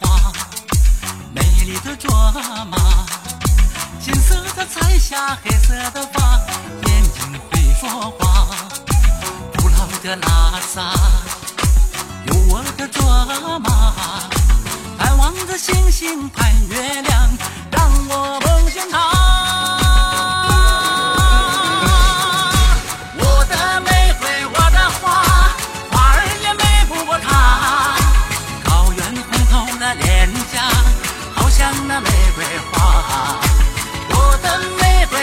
花，美丽的卓玛，金色的彩霞，黑色的发，眼睛会说话。古老的拉萨，有我的卓玛，盼望着星星盼月亮，好像那玫瑰花。我的玫瑰